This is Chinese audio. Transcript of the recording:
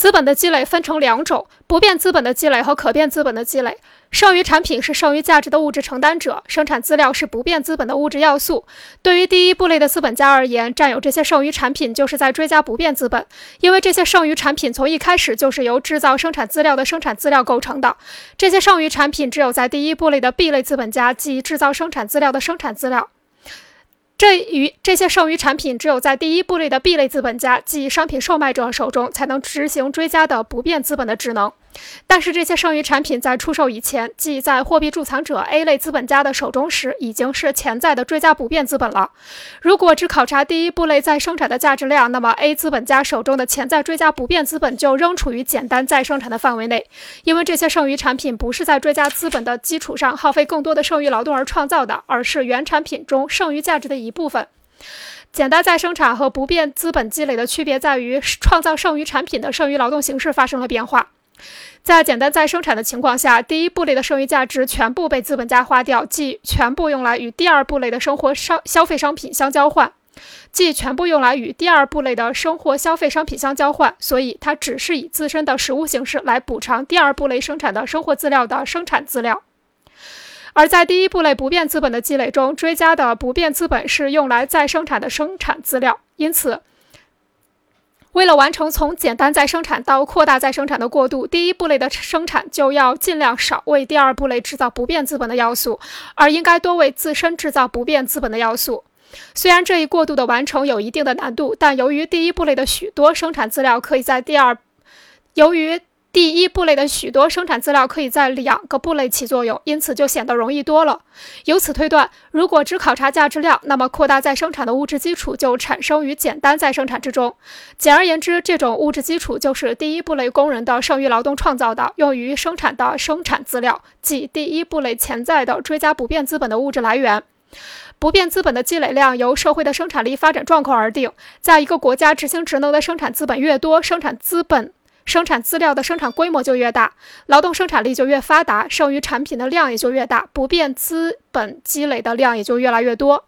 资本的积累分成两种：不变资本的积累和可变资本的积累。剩余产品是剩余价值的物质承担者，生产资料是不变资本的物质要素。对于第一部类的资本家而言，占有这些剩余产品就是在追加不变资本，因为这些剩余产品从一开始就是由制造生产资料的生产资料构成的。这些剩余产品只有在第一部类的 B 类资本家，即制造生产资料的生产资料。这与这些剩余产品只有在第一部类的 B 类资本家，即商品售卖者手中，才能执行追加的不变资本的职能。但是这些剩余产品在出售以前，即在货币贮藏者 A 类资本家的手中时，已经是潜在的追加不变资本了。如果只考察第一步类再生产的价值量，那么 A 资本家手中的潜在追加不变资本就仍处于简单再生产的范围内，因为这些剩余产品不是在追加资本的基础上耗费更多的剩余劳动而创造的，而是原产品中剩余价值的一部分。简单再生产和不变资本积累的区别在于，创造剩余产品的剩余劳动形式发生了变化。在简单再生产的情况下，第一步类的剩余价值全部被资本家花掉，即全部用来与第二步类的生活商消费商品相交换，即全部用来与第二步类的生活消费商品相交换。所以，它只是以自身的实物形式来补偿第二步类生产的生活资料的生产资料。而在第一步类不变资本的积累中，追加的不变资本是用来再生产的生产资料，因此。为了完成从简单再生产到扩大再生产的过渡，第一步类的生产就要尽量少为第二步类制造不变资本的要素，而应该多为自身制造不变资本的要素。虽然这一过渡的完成有一定的难度，但由于第一步类的许多生产资料可以在第二，由于。第一步类的许多生产资料可以在两个步类起作用，因此就显得容易多了。由此推断，如果只考察价值量，那么扩大再生产的物质基础就产生于简单再生产之中。简而言之，这种物质基础就是第一步类工人的剩余劳动创造的、用于生产的生产资料，即第一步类潜在的追加不变资本的物质来源。不变资本的积累量由社会的生产力发展状况而定。在一个国家执行职能的生产资本越多，生产资本。生产资料的生产规模就越大，劳动生产力就越发达，剩余产品的量也就越大，不变资本积累的量也就越来越多。